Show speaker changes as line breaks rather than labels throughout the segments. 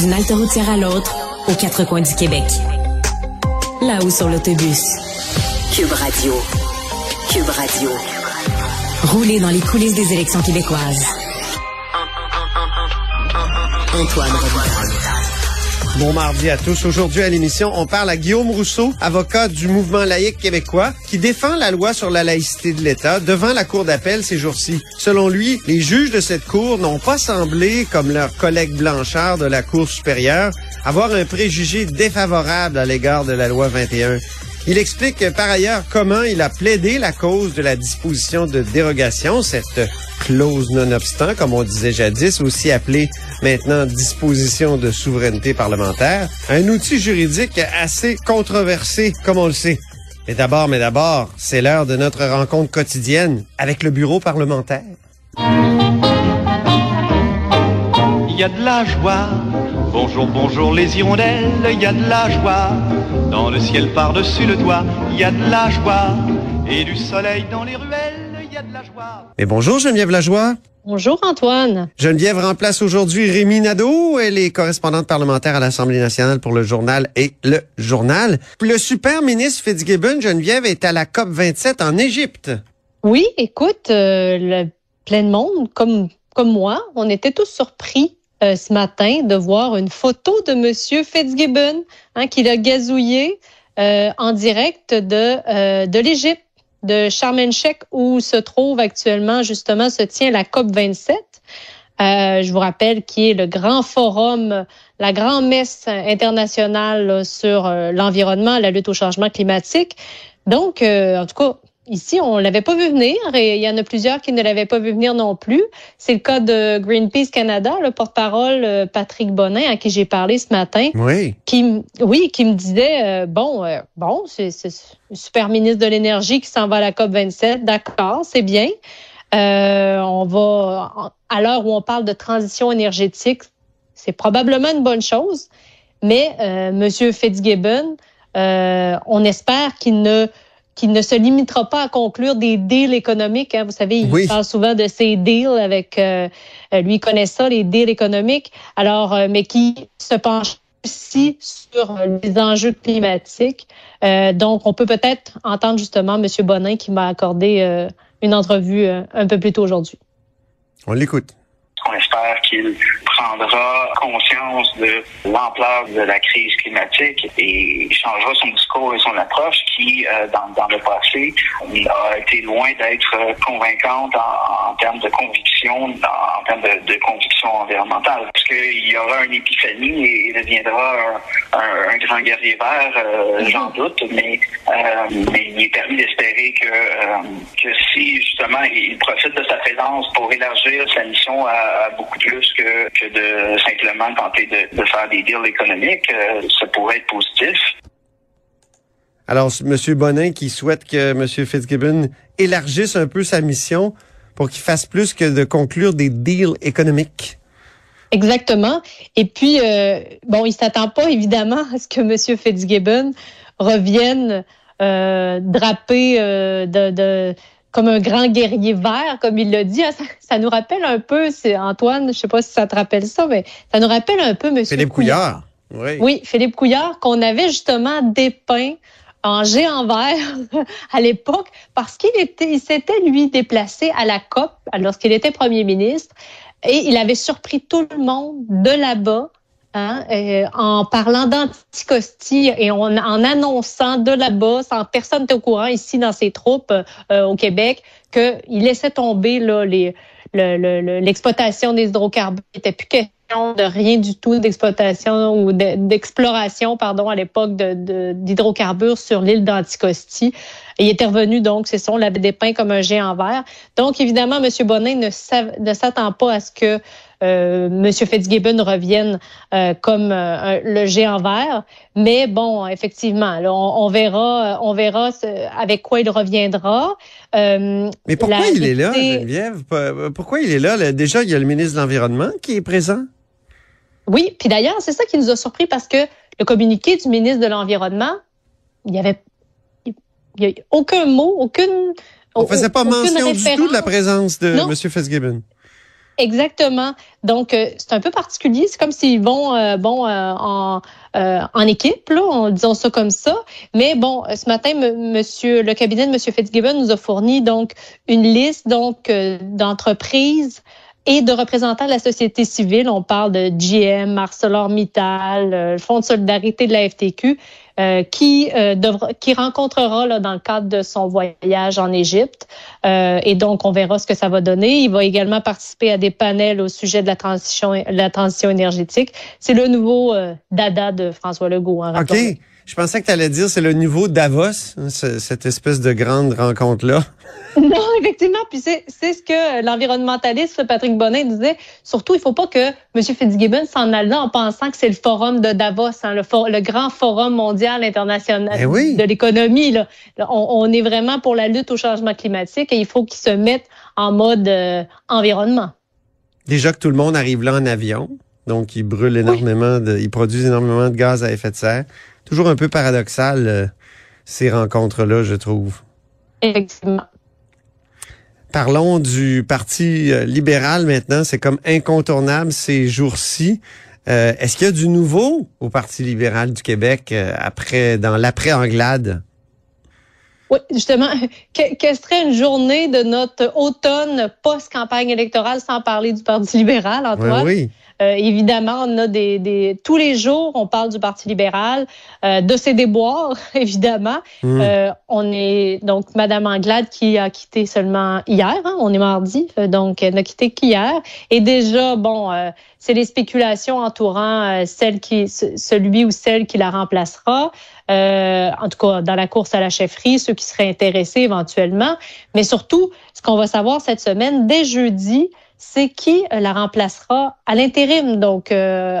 d'une halte routière à l'autre, aux quatre coins du Québec. Là-haut sur l'autobus. Cube Radio. Cube Radio. Rouler dans les coulisses des élections québécoises. Antoine
Bon mardi à tous. Aujourd'hui à l'émission, on parle à Guillaume Rousseau, avocat du mouvement laïque québécois, qui défend la loi sur la laïcité de l'État devant la Cour d'appel ces jours-ci. Selon lui, les juges de cette Cour n'ont pas semblé, comme leurs collègues Blanchard de la Cour supérieure, avoir un préjugé défavorable à l'égard de la loi 21. Il explique par ailleurs comment il a plaidé la cause de la disposition de dérogation, cette clause non-obstant, comme on disait jadis, aussi appelée maintenant disposition de souveraineté parlementaire, un outil juridique assez controversé, comme on le sait. Mais d'abord, mais d'abord, c'est l'heure de notre rencontre quotidienne avec le bureau parlementaire.
Il y a de la joie. Bonjour, bonjour les hirondelles, il y a de la joie. Dans le ciel par-dessus le toit, il y a de la joie. Et du soleil dans les ruelles, il y a de la joie.
Mais bonjour Geneviève Lajoie.
Bonjour Antoine.
Geneviève remplace aujourd'hui Rémi Nadeau. Elle est correspondante parlementaire à l'Assemblée nationale pour le journal et le journal. Le super ministre Fitzgibbon, Geneviève, est à la COP 27 en Égypte.
Oui, écoute, euh, le plein de monde, comme, comme moi, on était tous surpris euh, ce matin de voir une photo de Monsieur Fitzgibbon, hein, qu'il a gazouillé euh, en direct de, euh, de l'Égypte, de Sharm el-Sheikh, où se trouve actuellement, justement, se tient la COP 27. Euh, je vous rappelle qui est le grand forum, la grande messe internationale là, sur euh, l'environnement, la lutte au changement climatique. Donc, euh, en tout cas, Ici, on l'avait pas vu venir et il y en a plusieurs qui ne l'avaient pas vu venir non plus. C'est le cas de Greenpeace Canada, le porte-parole euh, Patrick Bonin à qui j'ai parlé ce matin.
Oui.
Qui, oui, qui me disait euh, bon, euh, bon, c'est le super ministre de l'énergie qui s'en va à la COP 27, d'accord, c'est bien. Euh, on va à l'heure où on parle de transition énergétique, c'est probablement une bonne chose, mais Monsieur Fitzgibbon, on espère qu'il ne qu'il ne se limitera pas à conclure des deals économiques. Hein. Vous savez, il
Oui.
parle souvent de ces deals avec, euh, euh, lui il connaît ça, les deals économiques. Alors, euh, mais qui se penche aussi sur les enjeux climatiques. Euh, donc, on peut peut-être entendre justement M. Bonin qui m'a accordé euh, une entrevue euh, un peu plus tôt aujourd'hui.
On l'écoute.
On espère qu'il prendra conscience de l'ampleur de la crise climatique et changera son discours et son approche qui, euh, dans, dans le passé, a été loin d'être euh, convaincante en, en termes de conviction, en, en termes de, de conviction environnementale. Parce qu'il y aura une épiphanie et il deviendra un, un- un grand guerrier vert, euh, j'en doute, mais, euh, mais il est permis d'espérer que, que si justement il profite de sa présence pour élargir sa mission à, à beaucoup plus que, que de simplement tenter de, de faire des deals économiques, euh, ça pourrait être positif.
Alors, M. Bonin qui souhaite que M. Fitzgibbon élargisse un peu sa mission pour qu'il fasse plus que de conclure des deals économiques.
Exactement. Et puis, euh, bon, il s'attend pas évidemment à ce que M. Fitzgibbon revienne euh, drapé euh, de, de comme un grand guerrier vert, comme il l'a dit. hein. Ça, ça nous rappelle un peu, c'est Antoine, je sais pas si ça te rappelle ça, mais ça nous rappelle un peu M.
Philippe Couillard. Oui.
Oui, Philippe Couillard, qu'on avait justement dépeint en géant vert à l'époque parce qu'il était, il s'était lui déplacé à la COP lorsqu'il était premier ministre et il avait surpris tout le monde de là-bas hein, euh, en parlant d'anticostie et en, annonçant de là-bas, sans personne n'était au courant ici dans ses troupes euh, au Québec, qu'il laissait tomber là, les, le- le- le- l'exploitation des hydrocarbures. Il n'était plus question de rien du tout d'exploitation ou de- d'exploration, pardon, à l'époque d'hydrocarbures sur l'île d'Anticosti. Il était revenu, donc, c'est ça, on l'avait dépeint comme un géant vert. Donc, évidemment, M. Bonin ne, sav- ne s'attend pas à ce que euh, M. Fitzgibbon revienne euh, comme euh, un- le géant vert. Mais bon, effectivement, là, on, on verra, on verra avec quoi il reviendra. Euh,
Mais pourquoi il est là, Geneviève? Pourquoi il est là? là? Déjà, il y a le ministre de l'Environnement qui est présent.
Oui, puis d'ailleurs, c'est ça qui nous a surpris parce que le communiqué du ministre de l'Environnement, il y avait il y a aucun mot, aucune.
On faisait pas mention du tout de la présence de
Non.
M. Fitzgibbon.
Exactement. Donc, euh, c'est un peu particulier. C'est comme s'ils vont euh, bon euh, en, en équipe, là, en disant ça comme ça. Mais bon, ce matin, monsieur, le cabinet de Monsieur Fitzgibbon nous a fourni donc une liste donc d'entreprises et de représentants de la société civile. On parle de GM, ArcelorMittal, le Fonds de solidarité de la FTQ, euh, qui euh, devra, qui rencontrera là, dans le cadre de son voyage en Égypte. Euh, et donc, on verra ce que ça va donner. Il va également participer à des panels au sujet de la transition, la transition énergétique. C'est le nouveau dada de François Legault.
Hein, OK. Je pensais que tu allais dire c'est le niveau Davos, hein, cette espèce de grande rencontre-là.
Non, effectivement. Puis c'est, ce que l'environnementaliste Patrick Bonin disait. Surtout, il faut pas que M. Fitzgibbon s'en aille en pensant que c'est le forum de Davos, hein, le, grand forum mondial international
eh
de l'économie. Là. On, est vraiment pour la lutte au changement climatique et il faut qu'il se mette en mode euh, environnement.
Déjà que tout le monde arrive là en avion, donc il brûle énormément, de, il produit énormément de gaz à effet de serre toujours un peu paradoxal, euh, ces rencontres-là, je trouve.
Effectivement.
Parlons du Parti euh, libéral maintenant. C'est comme incontournable ces jours-ci. Euh, est-ce qu'il y a du nouveau au Parti libéral du Québec après dans l'après-Anglade?
Oui, justement, quelle serait une journée de notre automne post-campagne électorale sans parler du Parti libéral, Antoine?
Oui, oui.
Euh, évidemment, on a des, des, tous les jours, on parle du Parti libéral, euh, de ses déboires, évidemment. Hmm. Euh, on est donc Madame Anglade qui a quitté seulement hier. Hein, on est mardi, euh, donc elle n'a quitté qu'hier. Et déjà, bon, euh, c'est les spéculations entourant celle qui, celui ou celle qui la remplacera. en tout cas, dans la course à la chefferie, ceux qui seraient intéressés éventuellement. Mais surtout, ce qu'on va savoir cette semaine, dès jeudi, c'est qui euh, la remplacera à l'intérim? Donc, euh,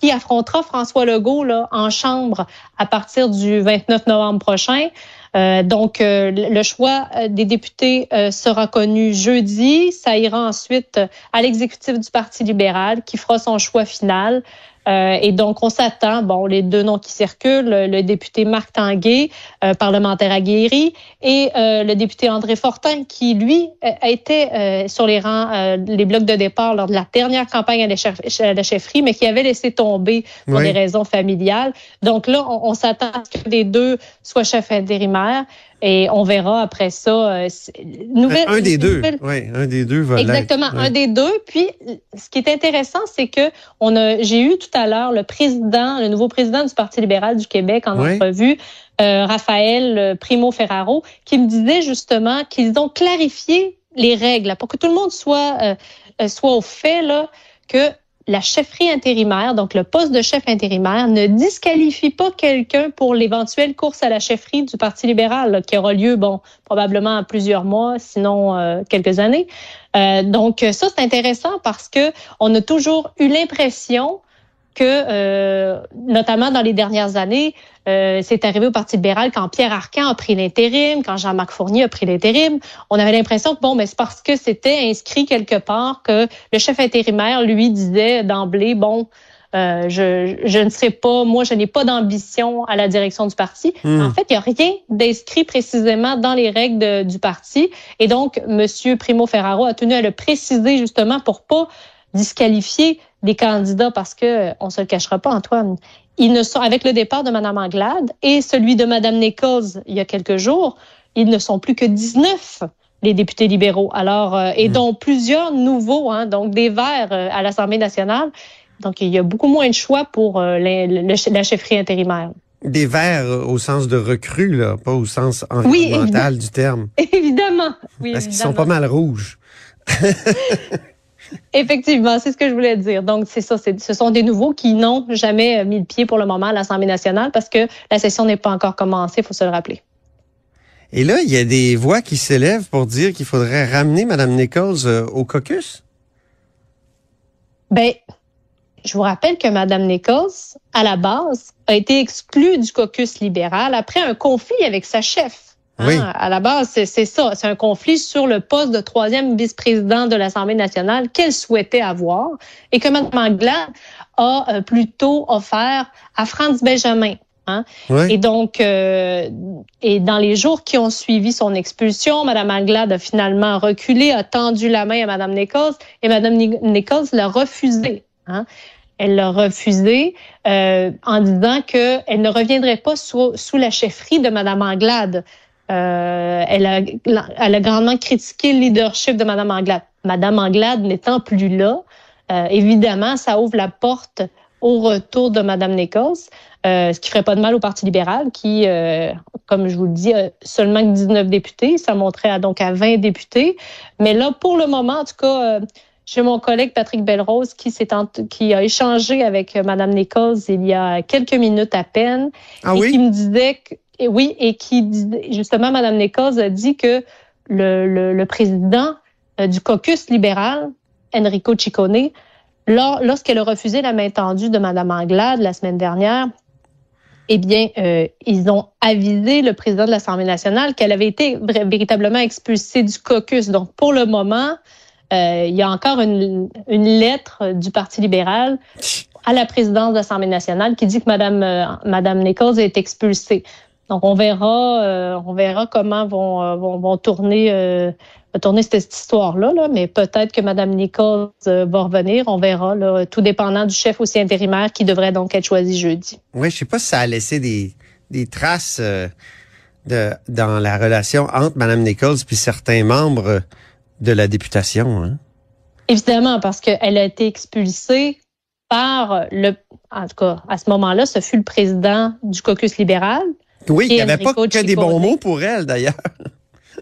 qui affrontera François Legault là, en chambre à partir du 29 novembre prochain? Euh, donc, le choix des députés sera connu jeudi. Ça ira ensuite à l'exécutif du Parti libéral qui fera son choix final. Euh, et donc, on s'attend, bon, les deux noms qui circulent, le, député Marc Tanguay, euh, parlementaire aguerri, et euh, le député André Fortin, qui, lui, a été sur les rangs, les blocs de départ lors de la dernière campagne à la, chefferie, mais qui avait laissé tomber pour des raisons familiales. Donc là, on, s'attend à ce que les deux soient chefs intérimaires. Et on verra après ça.
nouvelle, un des deux. Oui, un des deux va
Exactement, un des deux. Puis, ce qui est intéressant, c'est que on a, j'ai eu tout à l'heure le président, le nouveau président du Parti libéral du Québec en entrevue, euh, Raphaël euh, Primo Ferraro, qui me disait justement qu'ils ont clarifié les règles pour que tout le monde soit euh, soit au fait là que la chefferie intérimaire, donc le poste de chef intérimaire, ne disqualifie pas quelqu'un pour l'éventuelle course à la chefferie du Parti libéral, qui aura lieu, bon, probablement en plusieurs mois, sinon quelques années. donc ça, c'est intéressant parce que on a toujours eu l'impression que, euh, notamment dans les dernières années, euh, c'est arrivé au Parti libéral quand Pierre Arcan a pris l'intérim, quand Jean-Marc Fournier a pris l'intérim. On avait l'impression que, bon, mais c'est parce que c'était inscrit quelque part que le chef intérimaire, lui, disait d'emblée, bon, euh, je, je, ne serai pas, moi, je n'ai pas d'ambition à la direction du parti. Hmm. En fait, il n'y a rien d'inscrit précisément dans les règles du parti. Et donc, Monsieur Primo Ferraro a tenu à le préciser justement pour pas disqualifier des candidats parce que on se le cachera pas, Antoine. Ils ne sont avec le départ de Mme Anglade et celui de Mme Nichols il y a quelques jours, ils ne sont plus que 19 les députés libéraux. Alors euh, et hmm. dont plusieurs nouveaux, hein, donc des Verts euh, à l'Assemblée nationale. Donc il y a beaucoup moins de choix pour euh, la chefferie intérimaire.
Des verts au sens de recrue, là, pas au sens environnemental du terme.
Évidemment. Oui,
Parce qu'ils sont pas mal rouges.
Effectivement, c'est ce que je voulais dire. Donc, c'est ça. Ce sont des nouveaux qui n'ont jamais euh, mis le pied pour le moment à l'Assemblée nationale parce que la session n'est pas encore commencée, il faut se le rappeler.
Et là, il y a des voix qui s'élèvent pour dire qu'il faudrait ramener Mme Nichols euh, au caucus.
Ben, je vous rappelle que Mme Nichols, à la base, a été exclue du caucus libéral après un conflit avec sa chef. Hein, à la base, c'est ça. C'est un conflit sur le poste de troisième vice-président de l'Assemblée nationale qu'elle souhaitait avoir et que Mme Anglade a euh, plutôt offert à Franz Benjamin. Hein? Et donc, euh, et dans les jours qui ont suivi son expulsion, Mme Anglade a finalement reculé, a tendu la main à Mme Nichols et Mme Nichols l'a refusé. Hein? Elle l'a refusé euh, en disant qu'elle ne reviendrait pas sous, sous, la chefferie de Mme Anglade. Euh, elle, a, elle a grandement critiqué le leadership de Mme Anglade. Mme Anglade n'étant plus là, euh, évidemment, ça ouvre la porte au retour de Mme Nichols, euh, ce qui ferait pas de mal au Parti libéral, qui, euh, comme je vous le dis, a seulement 19 députés. Ça monterait à, donc à 20 députés. Mais là, pour le moment, en tout cas, euh, j'ai mon collègue Patrick Belrose qui, s'est qui a échangé avec Mme Nichols il y a quelques minutes à peine.
Ah
et
oui?
qui me disait que, oui, et qui justement, Mme Nichols a dit que le, le, le président du caucus libéral, Enrico Ciccone, lorsqu'elle a refusé la main tendue de Mme Anglade la semaine dernière, eh bien, euh, ils ont avisé le président de l'Assemblée nationale qu'elle avait été véritablement expulsée du caucus. Donc, pour le moment, euh, il y a encore une, une, lettre du Parti libéral à la présidence de l'Assemblée nationale qui dit que Mme, euh, Madame Nichols est expulsée. Donc, on verra, euh, on verra comment vont, euh, vont, vont tourner, euh, tourner cette, histoire-là, là, mais peut-être que Mme Nichols va revenir. On verra, là, tout dépendant du chef aussi intérimaire qui devrait donc être choisi jeudi.
Oui, je sais pas si ça a laissé des, des traces de, dans la relation entre Mme Nichols puis certains membres de la députation. Hein?
Évidemment, parce qu'elle a été expulsée par le, en tout cas, à ce moment-là, ce fut le président du caucus libéral.
Oui, il n'y avait pas que des bons mots pour elle, d'ailleurs.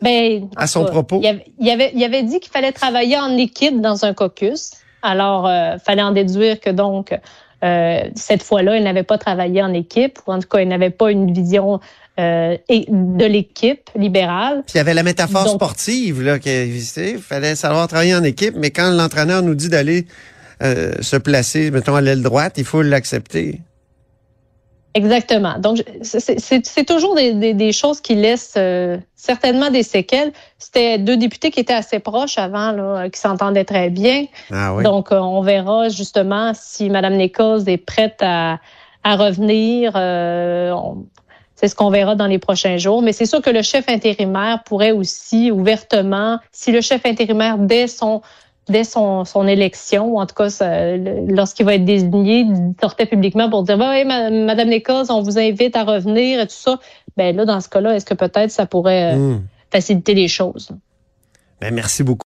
Ben,
à son
cas,
propos.
Il avait, il avait, il avait dit qu'il fallait travailler en équipe dans un caucus. Alors, euh, fallait en déduire que donc, euh, cette fois-là, elle n'avait pas travaillé en équipe, ou en tout cas, elle n'avait pas une vision euh, de l'équipe libérale.
Puis il y avait la métaphore donc, sportive, là, qu'il fallait savoir travailler en équipe, mais quand l'entraîneur nous dit d'aller euh, se placer, mettons, à l'aile droite, il faut l'accepter.
Exactement. Donc, c'est toujours des, des, des, choses qui laissent euh, certainement des séquelles. C'était deux députés qui étaient assez proches avant, là, qui s'entendaient très bien.
Ah oui.
Donc, euh, on verra justement si Mme Nichols est prête à, à revenir. Euh, c'est ce qu'on verra dans les prochains jours. Mais c'est sûr que le chef intérimaire pourrait aussi ouvertement, si le chef intérimaire, dès son dès son, son élection, ou en tout cas lorsqu'il va être désigné, sortait publiquement pour dire oui, Madame Nichols, on vous invite à revenir et tout ça. Ben là, dans ce cas-là, est-ce que peut-être ça pourrait mmh. faciliter les choses?
Ben, merci beaucoup.